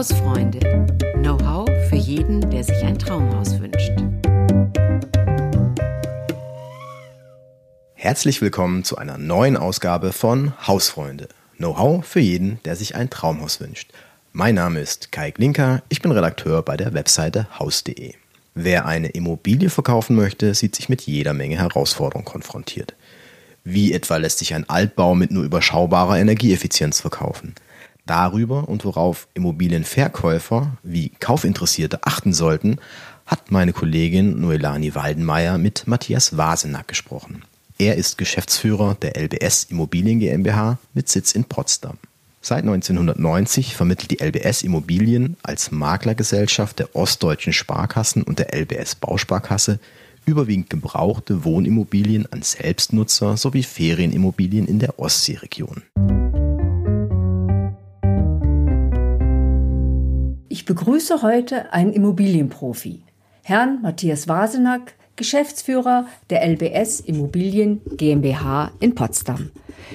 Hausfreunde. Know-how für jeden, der sich ein Traumhaus wünscht. Herzlich willkommen zu einer neuen Ausgabe von Hausfreunde. Know-how für jeden, der sich ein Traumhaus wünscht. Mein Name ist Kai Glinker, ich bin Redakteur bei der Webseite haus.de. Wer eine Immobilie verkaufen möchte, sieht sich mit jeder Menge Herausforderungen konfrontiert. Wie etwa lässt sich ein Altbau mit nur überschaubarer Energieeffizienz verkaufen? Darüber und worauf Immobilienverkäufer wie Kaufinteressierte achten sollten, hat meine Kollegin Noelani Waldenmeier mit Matthias Wasenack gesprochen. Er ist Geschäftsführer der LBS Immobilien GmbH mit Sitz in Potsdam. Seit 1990 vermittelt die LBS Immobilien als Maklergesellschaft der Ostdeutschen Sparkassen und der LBS Bausparkasse überwiegend gebrauchte Wohnimmobilien an Selbstnutzer sowie Ferienimmobilien in der Ostseeregion. Ich begrüße heute einen Immobilienprofi, Herrn Matthias Wasenack, Geschäftsführer der LBS Immobilien GmbH in Potsdam.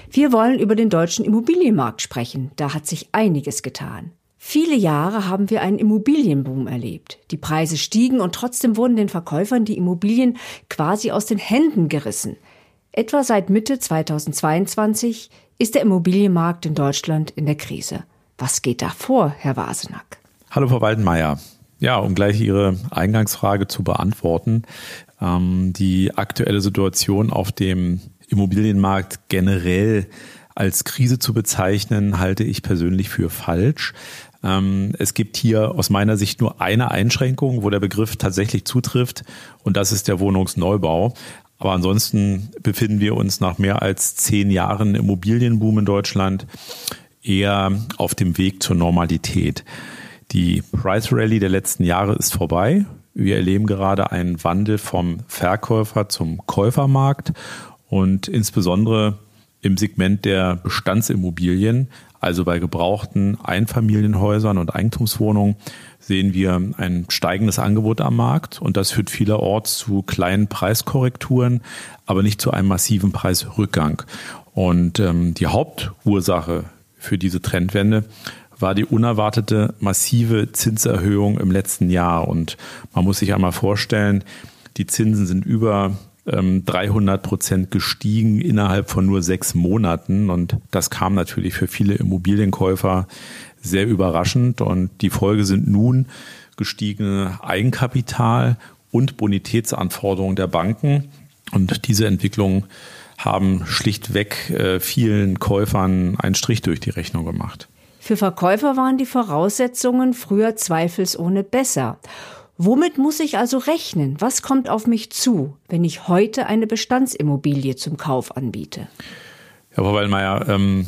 Wir wollen über den deutschen Immobilienmarkt sprechen. Da hat sich einiges getan. Viele Jahre haben wir einen Immobilienboom erlebt. Die Preise stiegen und trotzdem wurden den Verkäufern die Immobilien quasi aus den Händen gerissen. Etwa seit Mitte 2022 ist der Immobilienmarkt in Deutschland in der Krise. Was geht da vor, Herr Wasenack? Hallo, Frau Waldenmeier. Ja, um gleich Ihre Eingangsfrage zu beantworten. Ähm, die aktuelle Situation auf dem Immobilienmarkt generell als Krise zu bezeichnen, halte ich persönlich für falsch. Ähm, es gibt hier aus meiner Sicht nur eine Einschränkung, wo der Begriff tatsächlich zutrifft, und das ist der Wohnungsneubau. Aber ansonsten befinden wir uns nach mehr als zehn Jahren Immobilienboom in Deutschland eher auf dem Weg zur Normalität. Die Price Rally der letzten Jahre ist vorbei. Wir erleben gerade einen Wandel vom Verkäufer zum Käufermarkt und insbesondere im Segment der Bestandsimmobilien, also bei gebrauchten Einfamilienhäusern und Eigentumswohnungen, sehen wir ein steigendes Angebot am Markt und das führt vielerorts zu kleinen Preiskorrekturen, aber nicht zu einem massiven Preisrückgang. Und ähm, die Hauptursache für diese Trendwende war die unerwartete massive Zinserhöhung im letzten Jahr. Und man muss sich einmal vorstellen, die Zinsen sind über 300 ähm, Prozent gestiegen innerhalb von nur sechs Monaten. Und das kam natürlich für viele Immobilienkäufer sehr überraschend. Und die Folge sind nun gestiegene Eigenkapital und Bonitätsanforderungen der Banken. Und diese Entwicklungen haben schlichtweg äh, vielen Käufern einen Strich durch die Rechnung gemacht. Für Verkäufer waren die Voraussetzungen früher zweifelsohne besser. Womit muss ich also rechnen? Was kommt auf mich zu, wenn ich heute eine Bestandsimmobilie zum Kauf anbiete? Herr Wallmeier, ähm,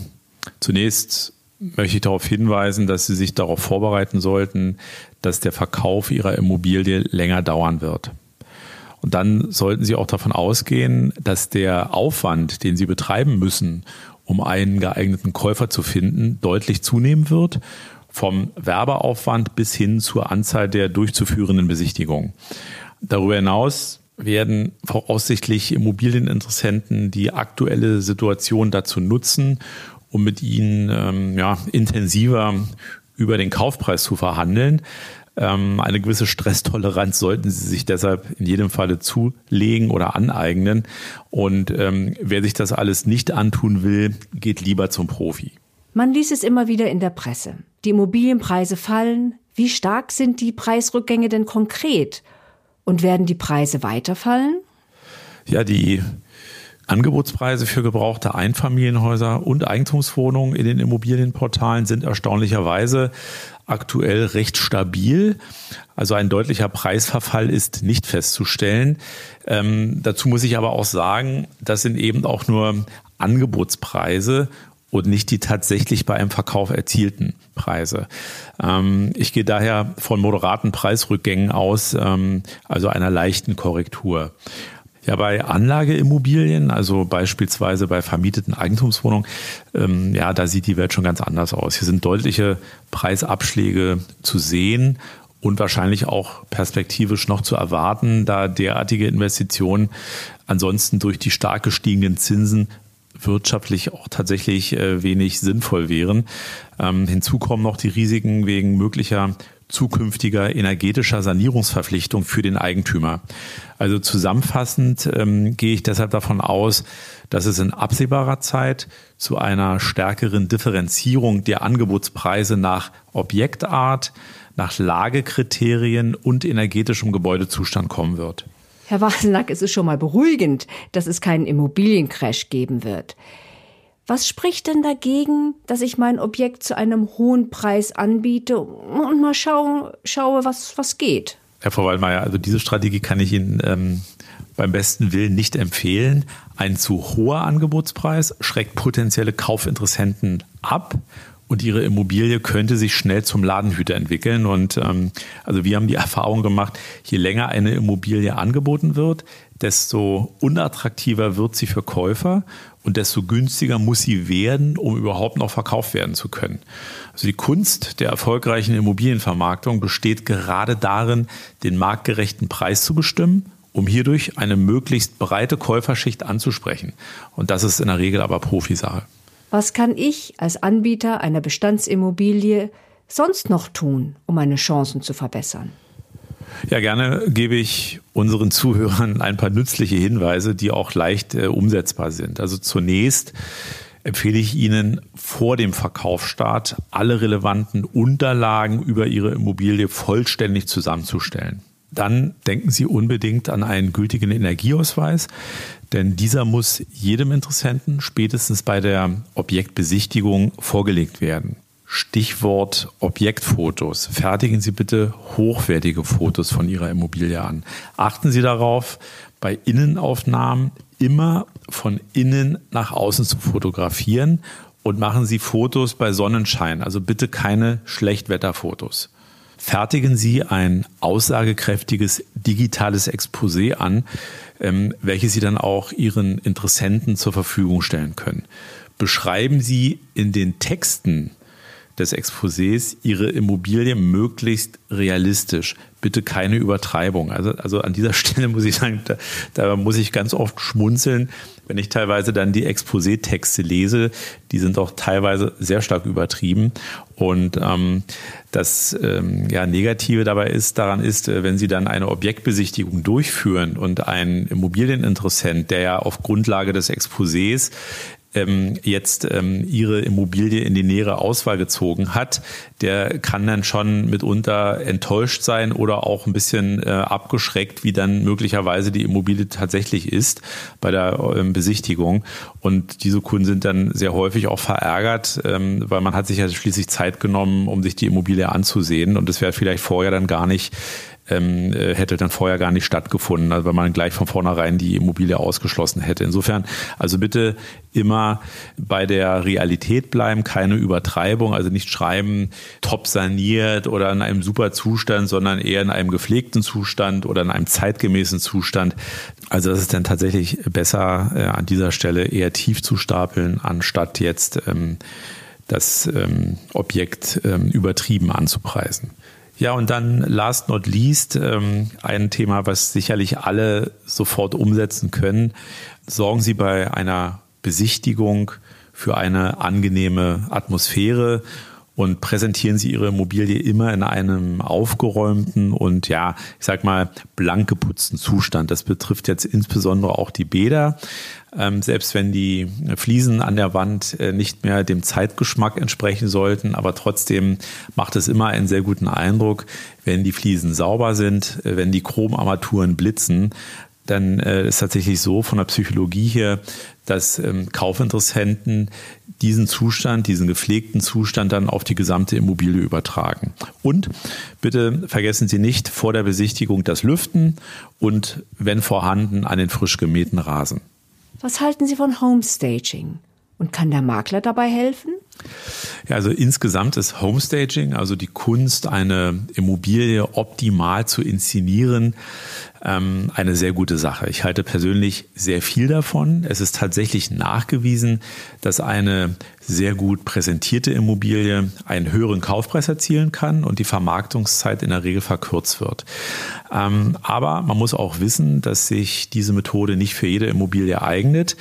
zunächst möchte ich darauf hinweisen, dass Sie sich darauf vorbereiten sollten, dass der Verkauf Ihrer Immobilie länger dauern wird. Und dann sollten Sie auch davon ausgehen, dass der Aufwand, den Sie betreiben müssen, um einen geeigneten Käufer zu finden, deutlich zunehmen wird, vom Werbeaufwand bis hin zur Anzahl der durchzuführenden Besichtigungen. Darüber hinaus werden voraussichtlich Immobilieninteressenten die aktuelle Situation dazu nutzen, um mit ihnen ähm, ja, intensiver über den Kaufpreis zu verhandeln. Ähm, eine gewisse Stresstoleranz sollten Sie sich deshalb in jedem Falle zulegen oder aneignen. Und ähm, wer sich das alles nicht antun will, geht lieber zum Profi. Man liest es immer wieder in der Presse. Die Immobilienpreise fallen. Wie stark sind die Preisrückgänge denn konkret? Und werden die Preise weiterfallen? Ja, die Angebotspreise für gebrauchte Einfamilienhäuser und Eigentumswohnungen in den Immobilienportalen sind erstaunlicherweise aktuell recht stabil. Also ein deutlicher Preisverfall ist nicht festzustellen. Ähm, dazu muss ich aber auch sagen, das sind eben auch nur Angebotspreise und nicht die tatsächlich bei einem Verkauf erzielten Preise. Ähm, ich gehe daher von moderaten Preisrückgängen aus, ähm, also einer leichten Korrektur. Ja, bei Anlageimmobilien, also beispielsweise bei vermieteten Eigentumswohnungen, ähm, ja, da sieht die Welt schon ganz anders aus. Hier sind deutliche Preisabschläge zu sehen und wahrscheinlich auch perspektivisch noch zu erwarten, da derartige Investitionen ansonsten durch die stark gestiegenen Zinsen wirtschaftlich auch tatsächlich äh, wenig sinnvoll wären. Ähm, hinzu kommen noch die Risiken wegen möglicher zukünftiger energetischer Sanierungsverpflichtung für den Eigentümer. Also zusammenfassend ähm, gehe ich deshalb davon aus, dass es in absehbarer Zeit zu einer stärkeren Differenzierung der Angebotspreise nach Objektart, nach Lagekriterien und energetischem Gebäudezustand kommen wird. Herr Wasenack, es ist schon mal beruhigend, dass es keinen Immobiliencrash geben wird. Was spricht denn dagegen, dass ich mein Objekt zu einem hohen Preis anbiete und mal schaue, schaue was, was geht? Herr Frau Waldmeier, also diese Strategie kann ich Ihnen ähm, beim besten Willen nicht empfehlen. Ein zu hoher Angebotspreis schreckt potenzielle Kaufinteressenten ab und ihre Immobilie könnte sich schnell zum Ladenhüter entwickeln. Und ähm, also wir haben die Erfahrung gemacht, je länger eine Immobilie angeboten wird, desto unattraktiver wird sie für Käufer und desto günstiger muss sie werden, um überhaupt noch verkauft werden zu können. Also die Kunst der erfolgreichen Immobilienvermarktung besteht gerade darin, den marktgerechten Preis zu bestimmen, um hierdurch eine möglichst breite Käuferschicht anzusprechen. Und das ist in der Regel aber Profisache. Was kann ich als Anbieter einer Bestandsimmobilie sonst noch tun, um meine Chancen zu verbessern? Ja, gerne gebe ich unseren Zuhörern ein paar nützliche Hinweise, die auch leicht äh, umsetzbar sind. Also zunächst empfehle ich Ihnen vor dem Verkaufsstart alle relevanten Unterlagen über Ihre Immobilie vollständig zusammenzustellen. Dann denken Sie unbedingt an einen gültigen Energieausweis, denn dieser muss jedem Interessenten spätestens bei der Objektbesichtigung vorgelegt werden. Stichwort Objektfotos. Fertigen Sie bitte hochwertige Fotos von Ihrer Immobilie an. Achten Sie darauf, bei Innenaufnahmen immer von innen nach außen zu fotografieren und machen Sie Fotos bei Sonnenschein. Also bitte keine Schlechtwetterfotos fertigen Sie ein aussagekräftiges digitales Exposé an, ähm, welches Sie dann auch Ihren Interessenten zur Verfügung stellen können. Beschreiben Sie in den Texten des Exposés Ihre Immobilie möglichst realistisch. Bitte keine Übertreibung. Also, also an dieser Stelle muss ich sagen, da, da muss ich ganz oft schmunzeln, wenn ich teilweise dann die Exposé-Texte lese. Die sind auch teilweise sehr stark übertrieben. Und ähm, das ähm, ja, Negative dabei ist, daran ist, äh, wenn Sie dann eine Objektbesichtigung durchführen und ein Immobilieninteressent, der ja auf Grundlage des Exposés ähm, jetzt ähm, ihre Immobilie in die nähere Auswahl gezogen hat, der kann dann schon mitunter enttäuscht sein oder auch ein bisschen äh, abgeschreckt, wie dann möglicherweise die Immobilie tatsächlich ist bei der ähm, Besichtigung. Und diese Kunden sind dann sehr häufig auch verärgert, ähm, weil man hat sich ja schließlich Zeit genommen, um sich die Immobilie anzusehen. Und das wäre vielleicht vorher dann gar nicht ähm, äh, hätte dann vorher gar nicht stattgefunden, also weil man gleich von vornherein die Immobilie ausgeschlossen hätte. Insofern, also bitte immer bei der Realität bleiben, keine Übertreibung, also nicht schreiben, top saniert oder in einem super Zustand, sondern eher in einem gepflegten Zustand oder in einem zeitgemäßen Zustand. Also das ist dann tatsächlich besser äh, an dieser Stelle eher tief zu stapeln, anstatt jetzt ähm, das ähm, Objekt ähm, übertrieben anzupreisen. Ja, und dann last not least ähm, ein Thema, was sicherlich alle sofort umsetzen können. Sorgen Sie bei einer Besichtigung für eine angenehme Atmosphäre und präsentieren Sie Ihre Immobilie immer in einem aufgeräumten und ja, ich sag mal, blank geputzten Zustand. Das betrifft jetzt insbesondere auch die Bäder. Ähm, selbst wenn die Fliesen an der Wand äh, nicht mehr dem Zeitgeschmack entsprechen sollten, aber trotzdem macht es immer einen sehr guten Eindruck, wenn die Fliesen sauber sind, äh, wenn die Chromarmaturen blitzen, dann äh, ist tatsächlich so von der Psychologie her, dass ähm, Kaufinteressenten diesen Zustand, diesen gepflegten Zustand dann auf die gesamte Immobilie übertragen. Und bitte vergessen Sie nicht vor der Besichtigung das Lüften und wenn vorhanden an den frisch gemähten Rasen. Was halten Sie von Homestaging? Und kann der Makler dabei helfen? Ja, also insgesamt ist Homestaging, also die Kunst, eine Immobilie optimal zu inszenieren, ähm, eine sehr gute Sache. Ich halte persönlich sehr viel davon. Es ist tatsächlich nachgewiesen, dass eine sehr gut präsentierte Immobilie einen höheren Kaufpreis erzielen kann und die Vermarktungszeit in der Regel verkürzt wird. Ähm, aber man muss auch wissen, dass sich diese Methode nicht für jede Immobilie eignet.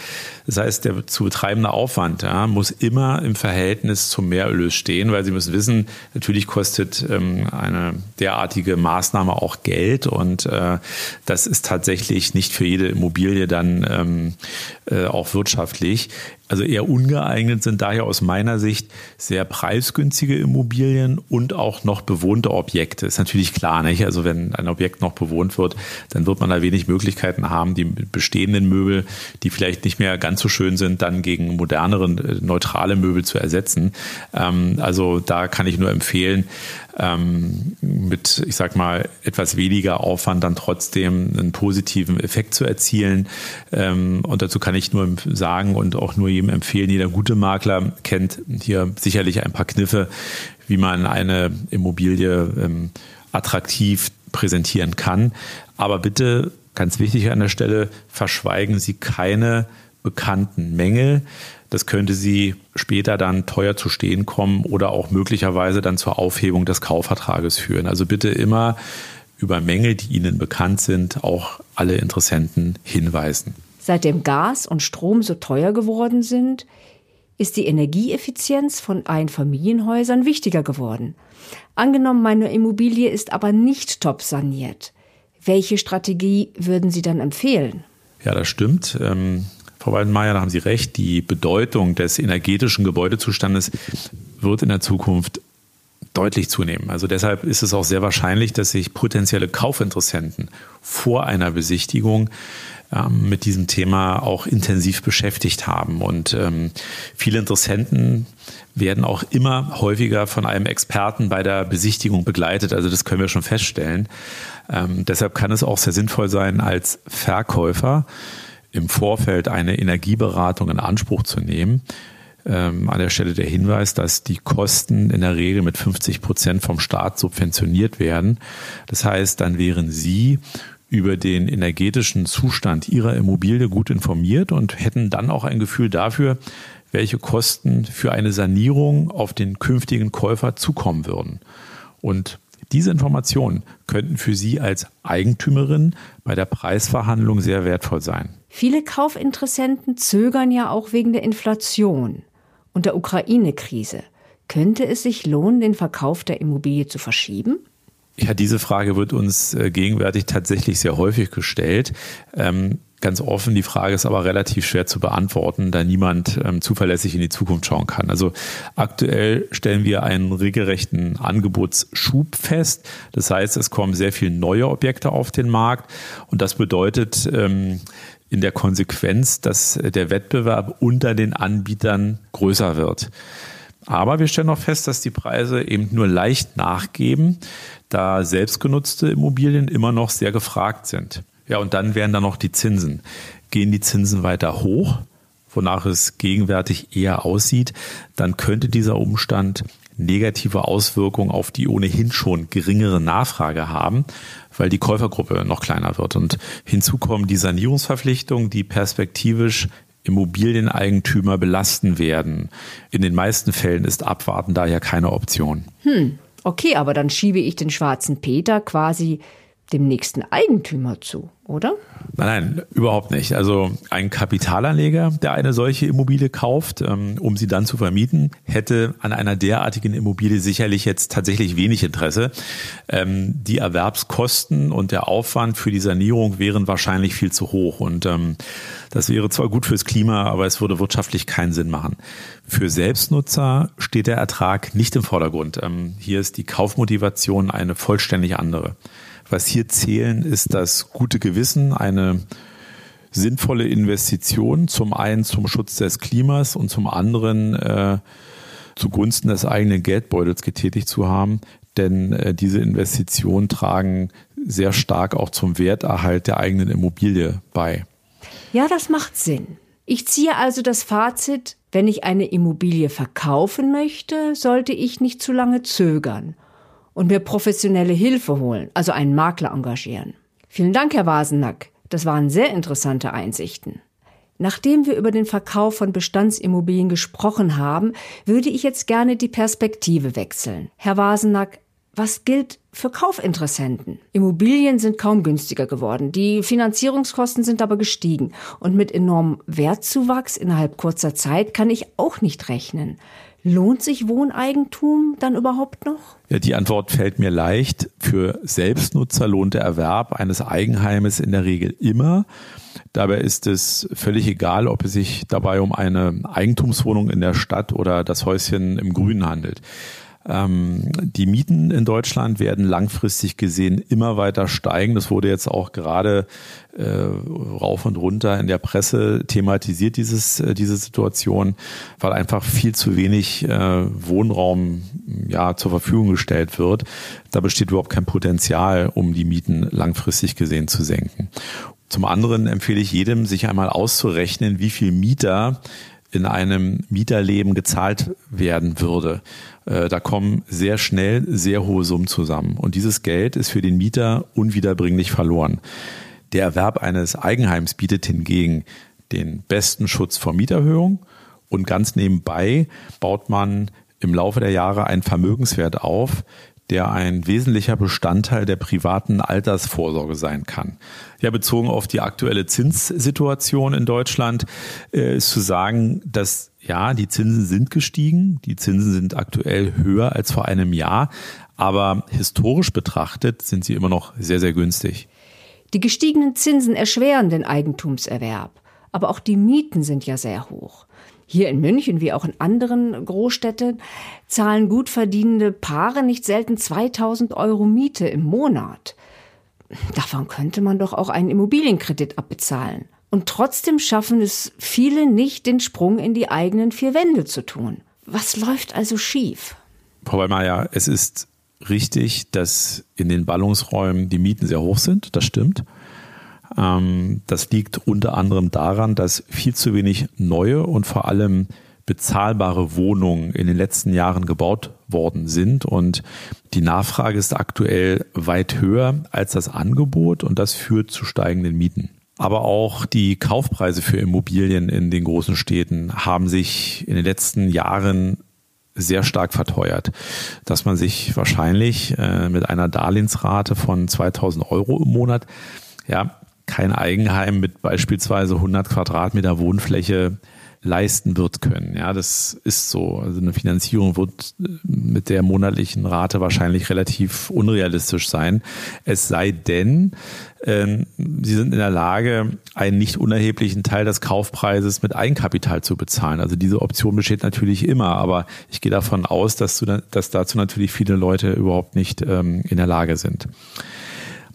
Das heißt, der zu betreibende Aufwand ja, muss immer im Verhältnis zum Mehrerlös stehen, weil Sie müssen wissen, natürlich kostet ähm, eine derartige Maßnahme auch Geld und äh, das ist tatsächlich nicht für jede Immobilie dann ähm, äh, auch wirtschaftlich. Also eher ungeeignet sind daher aus meiner Sicht sehr preisgünstige Immobilien und auch noch bewohnte Objekte. Ist natürlich klar, nicht? Also wenn ein Objekt noch bewohnt wird, dann wird man da wenig Möglichkeiten haben, die bestehenden Möbel, die vielleicht nicht mehr ganz so schön sind, dann gegen modernere, äh, neutrale Möbel zu ersetzen. Ähm, also da kann ich nur empfehlen, ähm, mit, ich sag mal, etwas weniger Aufwand dann trotzdem einen positiven Effekt zu erzielen. Ähm, und dazu kann ich nur sagen und auch nur jedem empfehlen, jeder gute Makler kennt hier sicherlich ein paar Kniffe, wie man eine Immobilie ähm, attraktiv präsentieren kann. Aber bitte, ganz wichtig an der Stelle, verschweigen Sie keine bekannten Mängel. Das könnte sie später dann teuer zu stehen kommen oder auch möglicherweise dann zur Aufhebung des Kaufvertrages führen. Also bitte immer über Mängel, die Ihnen bekannt sind, auch alle Interessenten hinweisen. Seitdem Gas und Strom so teuer geworden sind, ist die Energieeffizienz von Einfamilienhäusern wichtiger geworden. Angenommen, meine Immobilie ist aber nicht top saniert. Welche Strategie würden Sie dann empfehlen? Ja, das stimmt. Ähm, Frau Weidenmeier, da haben Sie recht, die Bedeutung des energetischen Gebäudezustandes wird in der Zukunft deutlich zunehmen. Also deshalb ist es auch sehr wahrscheinlich, dass sich potenzielle Kaufinteressenten vor einer Besichtigung ähm, mit diesem Thema auch intensiv beschäftigt haben. Und ähm, viele Interessenten werden auch immer häufiger von einem Experten bei der Besichtigung begleitet. Also das können wir schon feststellen. Ähm, deshalb kann es auch sehr sinnvoll sein, als Verkäufer im Vorfeld eine Energieberatung in Anspruch zu nehmen. Ähm, an der Stelle der Hinweis, dass die Kosten in der Regel mit 50 Prozent vom Staat subventioniert werden. Das heißt, dann wären Sie über den energetischen Zustand Ihrer Immobilie gut informiert und hätten dann auch ein Gefühl dafür, welche Kosten für eine Sanierung auf den künftigen Käufer zukommen würden. Und diese Informationen könnten für Sie als Eigentümerin bei der Preisverhandlung sehr wertvoll sein. Viele Kaufinteressenten zögern ja auch wegen der Inflation und der Ukraine-Krise. Könnte es sich lohnen, den Verkauf der Immobilie zu verschieben? Ja, diese Frage wird uns äh, gegenwärtig tatsächlich sehr häufig gestellt. Ähm, ganz offen, die Frage ist aber relativ schwer zu beantworten, da niemand ähm, zuverlässig in die Zukunft schauen kann. Also aktuell stellen wir einen regelrechten Angebotsschub fest. Das heißt, es kommen sehr viele neue Objekte auf den Markt und das bedeutet, ähm, in der Konsequenz, dass der Wettbewerb unter den Anbietern größer wird. Aber wir stellen auch fest, dass die Preise eben nur leicht nachgeben, da selbstgenutzte Immobilien immer noch sehr gefragt sind. Ja, und dann wären da noch die Zinsen. Gehen die Zinsen weiter hoch, wonach es gegenwärtig eher aussieht, dann könnte dieser Umstand negative Auswirkungen auf die ohnehin schon geringere Nachfrage haben, weil die Käufergruppe noch kleiner wird. Und hinzu kommen die Sanierungsverpflichtungen, die perspektivisch Immobilieneigentümer belasten werden. In den meisten Fällen ist Abwarten daher keine Option. Hm, okay, aber dann schiebe ich den schwarzen Peter quasi dem nächsten Eigentümer zu, oder? Nein, nein, überhaupt nicht. Also ein Kapitalanleger, der eine solche Immobilie kauft, ähm, um sie dann zu vermieten, hätte an einer derartigen Immobilie sicherlich jetzt tatsächlich wenig Interesse. Ähm, die Erwerbskosten und der Aufwand für die Sanierung wären wahrscheinlich viel zu hoch. Und ähm, das wäre zwar gut fürs Klima, aber es würde wirtschaftlich keinen Sinn machen. Für Selbstnutzer steht der Ertrag nicht im Vordergrund. Hier ist die Kaufmotivation eine vollständig andere. Was hier zählen, ist das gute Gewissen, eine sinnvolle Investition, zum einen zum Schutz des Klimas und zum anderen äh, zugunsten des eigenen Geldbeutels getätigt zu haben. Denn äh, diese Investitionen tragen sehr stark auch zum Werterhalt der eigenen Immobilie bei. Ja, das macht Sinn. Ich ziehe also das Fazit, wenn ich eine Immobilie verkaufen möchte, sollte ich nicht zu lange zögern und mir professionelle Hilfe holen, also einen Makler engagieren. Vielen Dank, Herr Wasenack. Das waren sehr interessante Einsichten. Nachdem wir über den Verkauf von Bestandsimmobilien gesprochen haben, würde ich jetzt gerne die Perspektive wechseln. Herr Wasenack, was gilt für Kaufinteressenten? Immobilien sind kaum günstiger geworden. Die Finanzierungskosten sind aber gestiegen. Und mit enormem Wertzuwachs innerhalb kurzer Zeit kann ich auch nicht rechnen. Lohnt sich Wohneigentum dann überhaupt noch? Ja, die Antwort fällt mir leicht. Für Selbstnutzer lohnt der Erwerb eines Eigenheimes in der Regel immer. Dabei ist es völlig egal, ob es sich dabei um eine Eigentumswohnung in der Stadt oder das Häuschen im Grünen handelt. Ähm, die Mieten in Deutschland werden langfristig gesehen immer weiter steigen. Das wurde jetzt auch gerade äh, rauf und runter in der Presse thematisiert, dieses, äh, diese Situation, weil einfach viel zu wenig äh, Wohnraum ja, zur Verfügung gestellt wird. Da besteht überhaupt kein Potenzial, um die Mieten langfristig gesehen zu senken. Zum anderen empfehle ich jedem, sich einmal auszurechnen, wie viel Mieter in einem Mieterleben gezahlt werden würde. Äh, da kommen sehr schnell sehr hohe Summen zusammen. Und dieses Geld ist für den Mieter unwiederbringlich verloren. Der Erwerb eines Eigenheims bietet hingegen den besten Schutz vor Mieterhöhung und ganz nebenbei baut man im Laufe der Jahre einen Vermögenswert auf, der ein wesentlicher Bestandteil der privaten Altersvorsorge sein kann. Ja, bezogen auf die aktuelle Zinssituation in Deutschland äh, ist zu sagen, dass ja, die Zinsen sind gestiegen, die Zinsen sind aktuell höher als vor einem Jahr, aber historisch betrachtet sind sie immer noch sehr, sehr günstig. Die gestiegenen Zinsen erschweren den Eigentumserwerb, aber auch die Mieten sind ja sehr hoch. Hier in München wie auch in anderen Großstädten zahlen gut verdienende Paare nicht selten 2000 Euro Miete im Monat. Davon könnte man doch auch einen Immobilienkredit abbezahlen. Und trotzdem schaffen es viele nicht, den Sprung in die eigenen vier Wände zu tun. Was läuft also schief? Frau Weimar, es ist richtig, dass in den Ballungsräumen die Mieten sehr hoch sind. Das stimmt. Ähm, das liegt unter anderem daran, dass viel zu wenig neue und vor allem bezahlbare Wohnungen in den letzten Jahren gebaut worden sind. Und die Nachfrage ist aktuell weit höher als das Angebot und das führt zu steigenden Mieten. Aber auch die Kaufpreise für Immobilien in den großen Städten haben sich in den letzten Jahren sehr stark verteuert, dass man sich wahrscheinlich äh, mit einer Darlehensrate von 2000 Euro im Monat ja kein Eigenheim mit beispielsweise 100 Quadratmeter Wohnfläche leisten wird können. Ja, das ist so. Also eine Finanzierung wird äh, mit der monatlichen Rate wahrscheinlich relativ unrealistisch sein. Es sei denn, äh, sie sind in der Lage, einen nicht unerheblichen Teil des Kaufpreises mit Eigenkapital zu bezahlen. Also diese Option besteht natürlich immer, aber ich gehe davon aus, dass, du, dass dazu natürlich viele Leute überhaupt nicht ähm, in der Lage sind.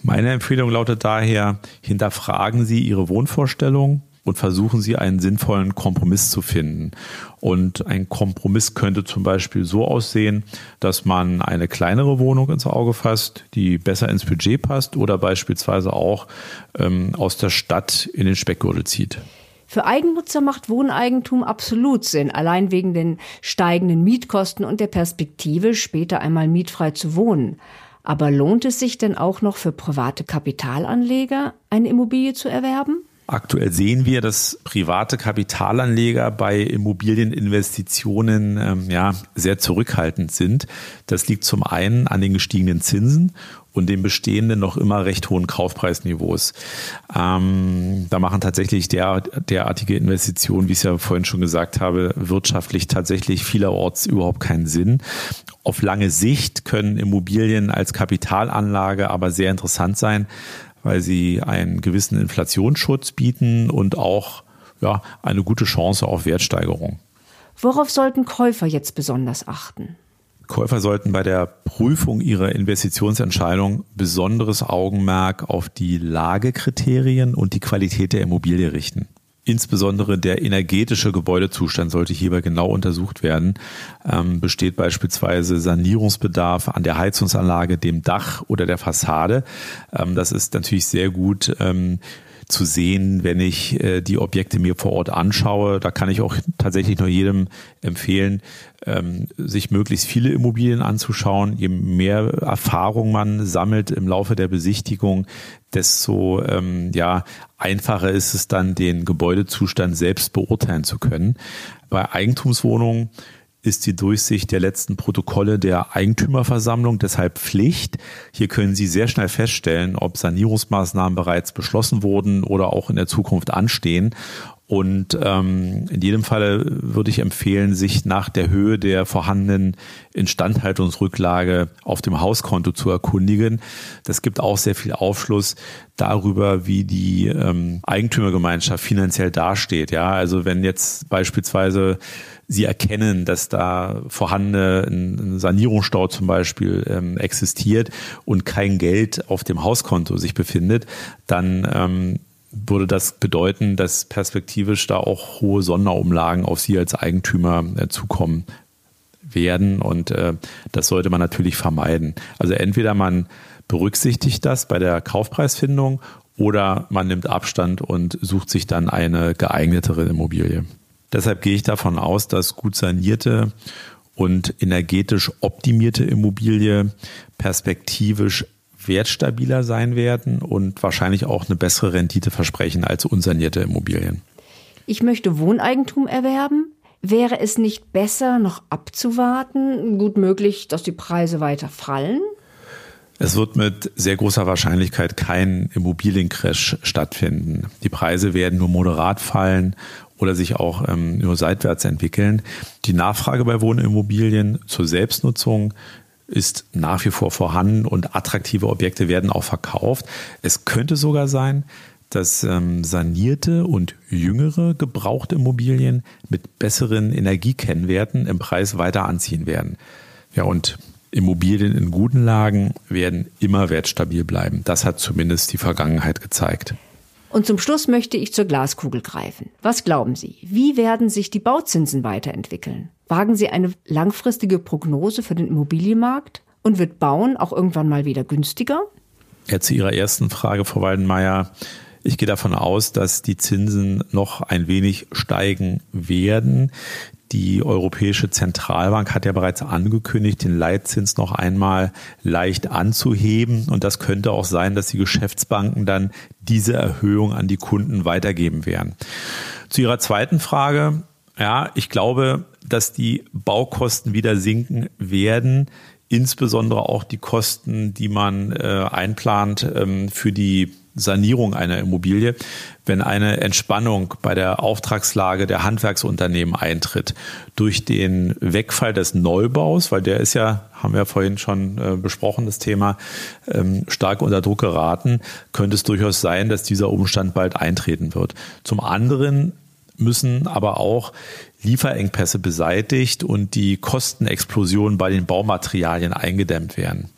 Meine Empfehlung lautet daher, hinterfragen Sie Ihre Wohnvorstellung und versuchen Sie einen sinnvollen Kompromiss zu finden. Und ein Kompromiss könnte zum Beispiel so aussehen, dass man eine kleinere Wohnung ins Auge fasst, die besser ins Budget passt oder beispielsweise auch ähm, aus der Stadt in den Speckgürtel zieht. Für Eigennutzer macht Wohneigentum absolut Sinn, allein wegen den steigenden Mietkosten und der Perspektive, später einmal mietfrei zu wohnen. Aber lohnt es sich denn auch noch für private Kapitalanleger, eine Immobilie zu erwerben? Aktuell sehen wir, dass private Kapitalanleger bei Immobilieninvestitionen ähm, ja, sehr zurückhaltend sind. Das liegt zum einen an den gestiegenen Zinsen und den bestehenden noch immer recht hohen Kaufpreisniveaus. Ähm, da machen tatsächlich der, derartige Investitionen, wie ich es ja vorhin schon gesagt habe, wirtschaftlich tatsächlich vielerorts überhaupt keinen Sinn. Auf lange Sicht können Immobilien als Kapitalanlage aber sehr interessant sein, weil sie einen gewissen Inflationsschutz bieten und auch ja, eine gute Chance auf Wertsteigerung. Worauf sollten Käufer jetzt besonders achten? Käufer sollten bei der Prüfung ihrer Investitionsentscheidung besonderes Augenmerk auf die Lagekriterien und die Qualität der Immobilie richten. Insbesondere der energetische Gebäudezustand sollte hierbei genau untersucht werden. Ähm, besteht beispielsweise Sanierungsbedarf an der Heizungsanlage, dem Dach oder der Fassade. Ähm, das ist natürlich sehr gut. Ähm, zu sehen, wenn ich äh, die Objekte mir vor Ort anschaue. Da kann ich auch tatsächlich nur jedem empfehlen, ähm, sich möglichst viele Immobilien anzuschauen. Je mehr Erfahrung man sammelt im Laufe der Besichtigung, desto ähm, ja, einfacher ist es dann, den Gebäudezustand selbst beurteilen zu können. Bei Eigentumswohnungen ist die Durchsicht der letzten Protokolle der Eigentümerversammlung deshalb Pflicht. Hier können Sie sehr schnell feststellen, ob Sanierungsmaßnahmen bereits beschlossen wurden oder auch in der Zukunft anstehen. Und ähm, in jedem Fall würde ich empfehlen, sich nach der Höhe der vorhandenen Instandhaltungsrücklage auf dem Hauskonto zu erkundigen. Das gibt auch sehr viel Aufschluss darüber, wie die ähm, Eigentümergemeinschaft finanziell dasteht. Ja, also wenn jetzt beispielsweise Sie erkennen, dass da vorhandene ein Sanierungsstau zum Beispiel ähm, existiert und kein Geld auf dem Hauskonto sich befindet, dann ähm, würde das bedeuten, dass perspektivisch da auch hohe Sonderumlagen auf Sie als Eigentümer äh, zukommen werden. Und äh, das sollte man natürlich vermeiden. Also entweder man berücksichtigt das bei der Kaufpreisfindung oder man nimmt Abstand und sucht sich dann eine geeignetere Immobilie. Deshalb gehe ich davon aus, dass gut sanierte und energetisch optimierte Immobilie perspektivisch wertstabiler sein werden und wahrscheinlich auch eine bessere Rendite versprechen als unsanierte Immobilien. Ich möchte Wohneigentum erwerben. Wäre es nicht besser, noch abzuwarten? Gut möglich, dass die Preise weiter fallen? Es wird mit sehr großer Wahrscheinlichkeit kein Immobiliencrash stattfinden. Die Preise werden nur moderat fallen oder sich auch ähm, nur seitwärts entwickeln. Die Nachfrage bei Wohnimmobilien zur Selbstnutzung ist nach wie vor vorhanden und attraktive Objekte werden auch verkauft. Es könnte sogar sein, dass ähm, sanierte und jüngere gebrauchte Immobilien mit besseren Energiekennwerten im Preis weiter anziehen werden. Ja, und Immobilien in guten Lagen werden immer wertstabil bleiben. Das hat zumindest die Vergangenheit gezeigt. Und zum Schluss möchte ich zur Glaskugel greifen. Was glauben Sie? Wie werden sich die Bauzinsen weiterentwickeln? Wagen Sie eine langfristige Prognose für den Immobilienmarkt? Und wird Bauen auch irgendwann mal wieder günstiger? Ja, zu Ihrer ersten Frage, Frau Weidenmeier. Ich gehe davon aus, dass die Zinsen noch ein wenig steigen werden. Die Europäische Zentralbank hat ja bereits angekündigt, den Leitzins noch einmal leicht anzuheben. Und das könnte auch sein, dass die Geschäftsbanken dann diese Erhöhung an die Kunden weitergeben werden. Zu Ihrer zweiten Frage. Ja, ich glaube, dass die Baukosten wieder sinken werden insbesondere auch die Kosten, die man äh, einplant ähm, für die Sanierung einer Immobilie, wenn eine Entspannung bei der Auftragslage der Handwerksunternehmen eintritt durch den Wegfall des Neubaus, weil der ist ja, haben wir vorhin schon äh, besprochen, das Thema ähm, stark unter Druck geraten, könnte es durchaus sein, dass dieser Umstand bald eintreten wird. Zum anderen müssen aber auch Lieferengpässe beseitigt und die Kostenexplosion bei den Baumaterialien eingedämmt werden.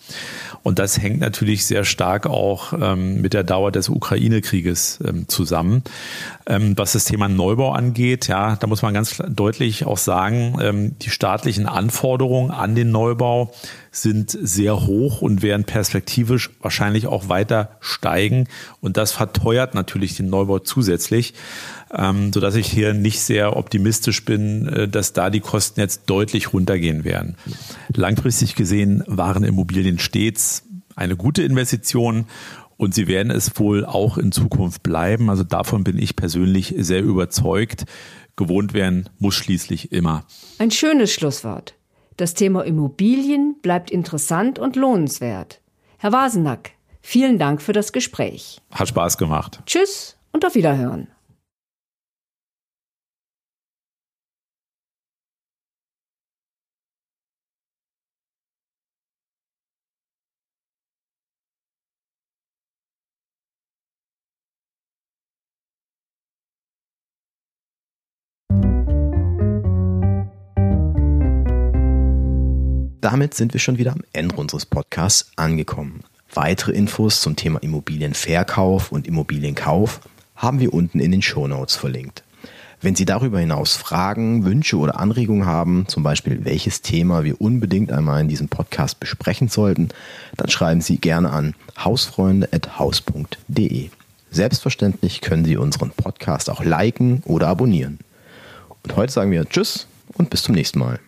Und das hängt natürlich sehr stark auch ähm, mit der Dauer des Ukraine-Krieges ähm, zusammen. Ähm, was das Thema Neubau angeht, ja, da muss man ganz deutlich auch sagen, ähm, die staatlichen Anforderungen an den Neubau sind sehr hoch und werden perspektivisch wahrscheinlich auch weiter steigen. Und das verteuert natürlich den Neubau zusätzlich ähm, sodass ich hier nicht sehr optimistisch bin, äh, dass da die Kosten jetzt deutlich runtergehen werden. Langfristig gesehen waren Immobilien stets eine gute Investition und sie werden es wohl auch in Zukunft bleiben. Also davon bin ich persönlich sehr überzeugt. Gewohnt werden muss schließlich immer. Ein schönes Schlusswort. Das Thema Immobilien bleibt interessant und lohnenswert. Herr Wasenack, vielen Dank für das Gespräch. Hat Spaß gemacht. Tschüss und auf Wiederhören. Damit sind wir schon wieder am Ende unseres Podcasts angekommen. Weitere Infos zum Thema Immobilienverkauf und Immobilienkauf haben wir unten in den Show Notes verlinkt. Wenn Sie darüber hinaus Fragen, Wünsche oder Anregungen haben, zum Beispiel welches Thema wir unbedingt einmal in diesem Podcast besprechen sollten, dann schreiben Sie gerne an hausfreunde.haus.de. Selbstverständlich können Sie unseren Podcast auch liken oder abonnieren. Und heute sagen wir Tschüss und bis zum nächsten Mal.